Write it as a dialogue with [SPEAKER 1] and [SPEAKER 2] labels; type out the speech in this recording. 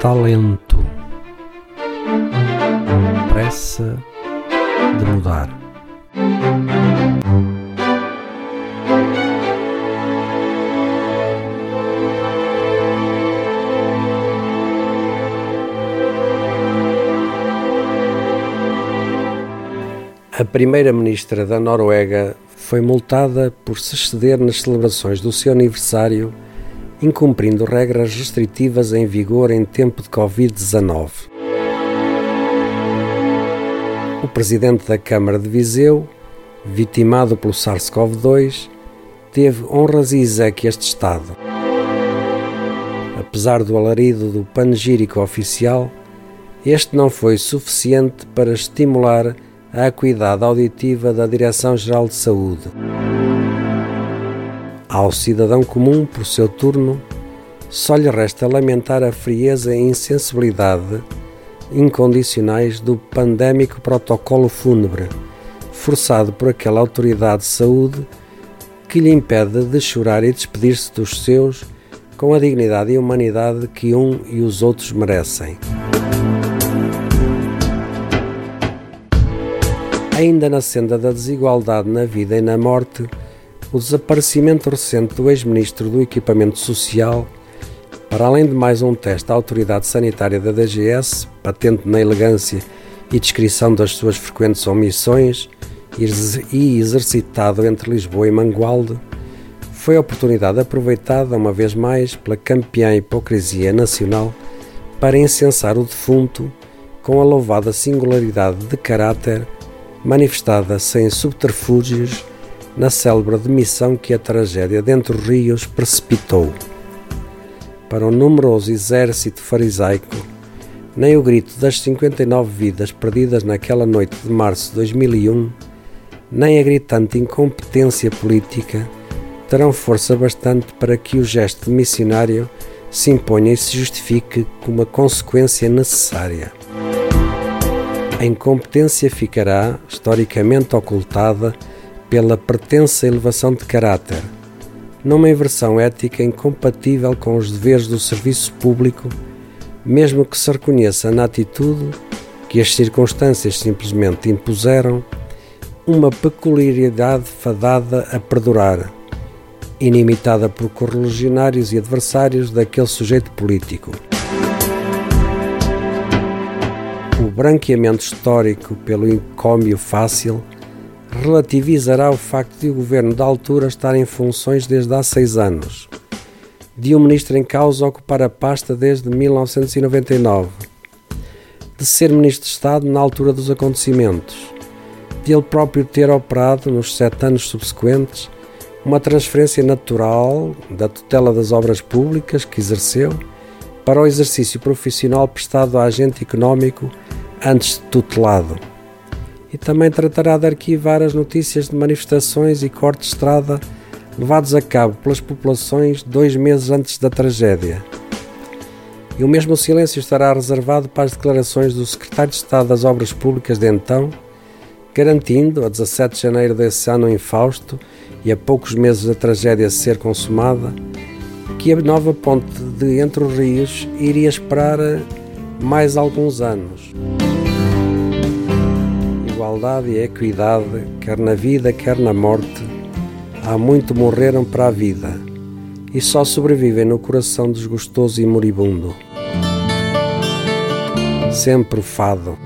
[SPEAKER 1] talento, pressa de mudar. A primeira-ministra da Noruega foi multada por se exceder nas celebrações do seu aniversário incumprindo regras restritivas em vigor em tempo de Covid-19. O presidente da Câmara de Viseu, vitimado pelo SARS-CoV-2, teve honras e exéquias de Estado. Apesar do alarido do panegírico oficial, este não foi suficiente para estimular a acuidade auditiva da Direção-Geral de Saúde. Ao cidadão comum, por seu turno, só lhe resta lamentar a frieza e insensibilidade incondicionais do pandémico protocolo fúnebre, forçado por aquela autoridade de saúde que lhe impede de chorar e despedir-se dos seus com a dignidade e humanidade que um e os outros merecem. Ainda na senda da desigualdade na vida e na morte, o desaparecimento recente do ex-ministro do Equipamento Social, para além de mais um teste à autoridade sanitária da DGS, patente na elegância e descrição das suas frequentes omissões, e exercitado entre Lisboa e Mangualde, foi a oportunidade aproveitada uma vez mais pela campeã hipocrisia nacional para incensar o defunto com a louvada singularidade de caráter manifestada sem subterfúgios na célebre demissão que a tragédia dentro dos rios precipitou. Para o numeroso exército farisaico, nem o grito das 59 vidas perdidas naquela noite de março de 2001, nem a gritante incompetência política terão força bastante para que o gesto missionário se imponha e se justifique como uma consequência necessária. A incompetência ficará, historicamente ocultada, pela pretensa elevação de caráter, numa inversão ética incompatível com os deveres do serviço público, mesmo que se reconheça na atitude que as circunstâncias simplesmente impuseram uma peculiaridade fadada a perdurar, inimitada por correligionários e adversários daquele sujeito político. O branqueamento histórico pelo encômio fácil relativizará o facto de o governo da altura estar em funções desde há seis anos, de um ministro em causa ocupar a pasta desde 1999, de ser ministro de Estado na altura dos acontecimentos, de ele próprio ter operado nos sete anos subsequentes uma transferência natural da tutela das obras públicas que exerceu para o exercício profissional prestado a agente económico antes tutelado. E também tratará de arquivar as notícias de manifestações e cortes de estrada levados a cabo pelas populações dois meses antes da tragédia. E o mesmo silêncio estará reservado para as declarações do Secretário de Estado das Obras Públicas de então, garantindo, a 17 de janeiro desse ano infausto e a poucos meses da tragédia ser consumada, que a nova ponte de Entre os Rios iria esperar mais alguns anos igualdade e equidade, quer na vida, quer na morte, há muito morreram para a vida e só sobrevivem no coração desgostoso e moribundo. Sempre fado.